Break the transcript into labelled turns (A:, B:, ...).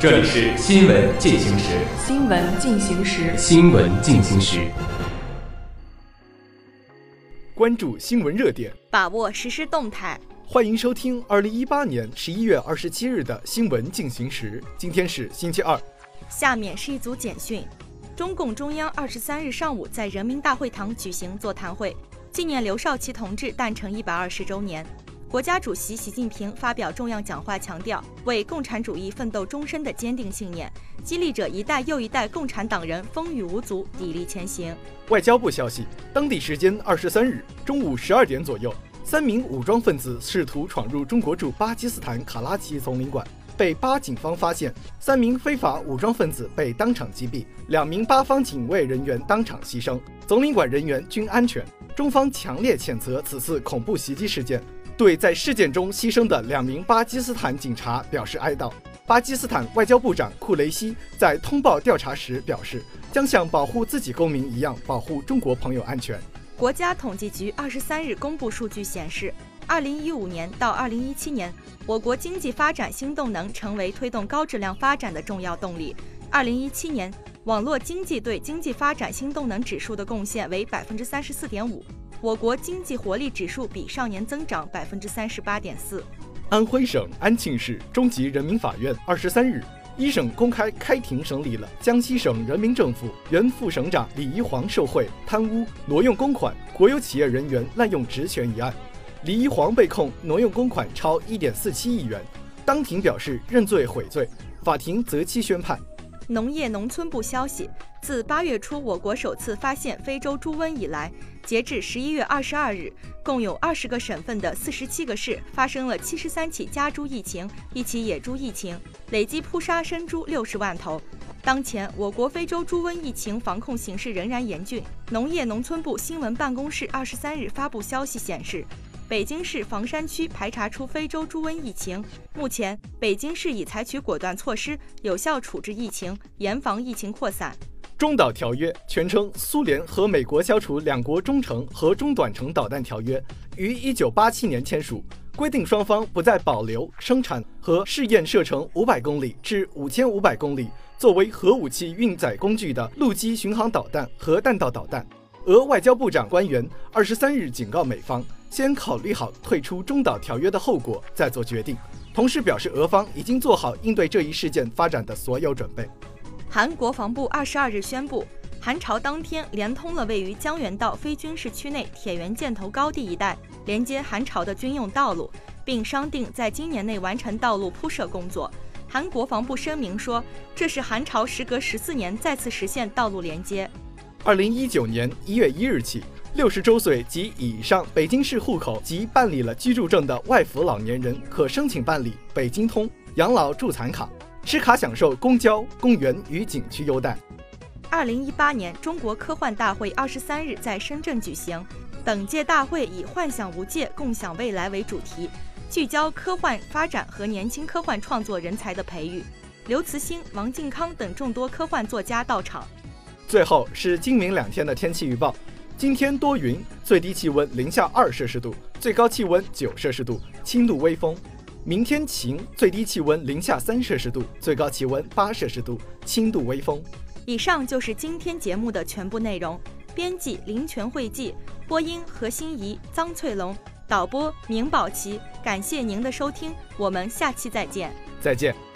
A: 这里是新闻进行时。
B: 新闻进行时。
A: 新闻进行时。
C: 关注新闻热点，
D: 把握实时动态。
C: 欢迎收听二零一八年十一月二十七日的新闻进行时。今天是星期二。
D: 下面是一组简讯：中共中央二十三日上午在人民大会堂举行座谈会，纪念刘少奇同志诞辰一百二十周年。国家主席习近平发表重要讲话，强调为共产主义奋斗终身的坚定信念，激励着一代又一代共产党人风雨无阻，砥砺前行。
C: 外交部消息，当地时间二十三日中午十二点左右，三名武装分子试图闯入中国驻巴基斯坦卡拉奇总领馆，被巴警方发现，三名非法武装分子被当场击毙，两名巴方警卫人员当场牺牲，总领馆人员均安全。中方强烈谴责此次恐怖袭击事件。对在事件中牺牲的两名巴基斯坦警察表示哀悼。巴基斯坦外交部长库雷西在通报调查时表示，将像保护自己公民一样保护中国朋友安全。
D: 国家统计局二十三日公布数据显示，二零一五年到二零一七年，我国经济发展新动能成为推动高质量发展的重要动力。二零一七年，网络经济对经济发展新动能指数的贡献为百分之三十四点五。我国经济活力指数比上年增长百分之三十八点四。
C: 安徽省安庆市中级人民法院二十三日一审公开开庭审理了江西省人民政府原副省长李一煌受贿、贪污、挪用公款、国有企业人员滥用职权一案。李一煌被控挪用公款超一点四七亿元，当庭表示认罪悔罪，法庭择期宣判。
D: 农业农村部消息，自八月初我国首次发现非洲猪瘟以来，截至十一月二十二日，共有二十个省份的四十七个市发生了七十三起家猪疫情，一起野猪疫情，累计扑杀生猪六十万头。当前，我国非洲猪瘟疫情防控形势仍然严峻。农业农村部新闻办公室二十三日发布消息显示。北京市房山区排查出非洲猪瘟疫情，目前北京市已采取果断措施，有效处置疫情，严防疫情扩散。
C: 中导条约全称苏联和美国消除两国中程和中短程导弹条约，于一九八七年签署，规定双方不再保留、生产和试验射程五百公里至五千五百公里作为核武器运载工具的陆基巡航导弹和弹道导弹。俄外交部长官员二十三日警告美方。先考虑好退出中导条约的后果，再做决定。同时表示，俄方已经做好应对这一事件发展的所有准备。
D: 韩国防部二十二日宣布，韩朝当天连通了位于江原道非军事区内铁原箭头高地一带连接韩朝的军用道路，并商定在今年内完成道路铺设工作。韩国防部声明说，这是韩朝时隔十四年再次实现道路连接。
C: 二零一九年一月一日起。六十周岁及以上北京市户口及办理了居住证的外服老年人，可申请办理北京通养老助残卡，持卡享受公交、公园与景区优待。
D: 二零一八年中国科幻大会二十三日在深圳举行，本届大会以“幻想无界，共享未来”为主题，聚焦科幻发展和年轻科幻创作人才的培育。刘慈欣、王靖康等众多科幻作家到场。
C: 最后是今明两天的天气预报。今天多云，最低气温零下二摄氏度，最高气温九摄氏度，轻度微风。明天晴，最低气温零下三摄氏度，最高气温八摄氏度，轻度微风。
D: 以上就是今天节目的全部内容。编辑林泉惠记，播音何心怡、张翠龙，导播明宝琪。感谢您的收听，我们下期再见。
C: 再见。